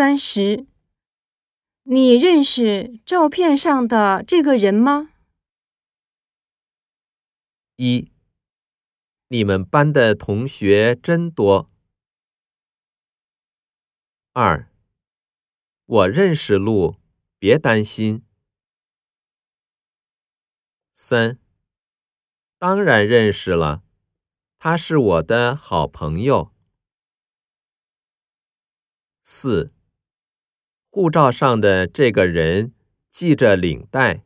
三十，你认识照片上的这个人吗？一，你们班的同学真多。二，我认识路，别担心。三，当然认识了，他是我的好朋友。四，护照上的这个人系着领带。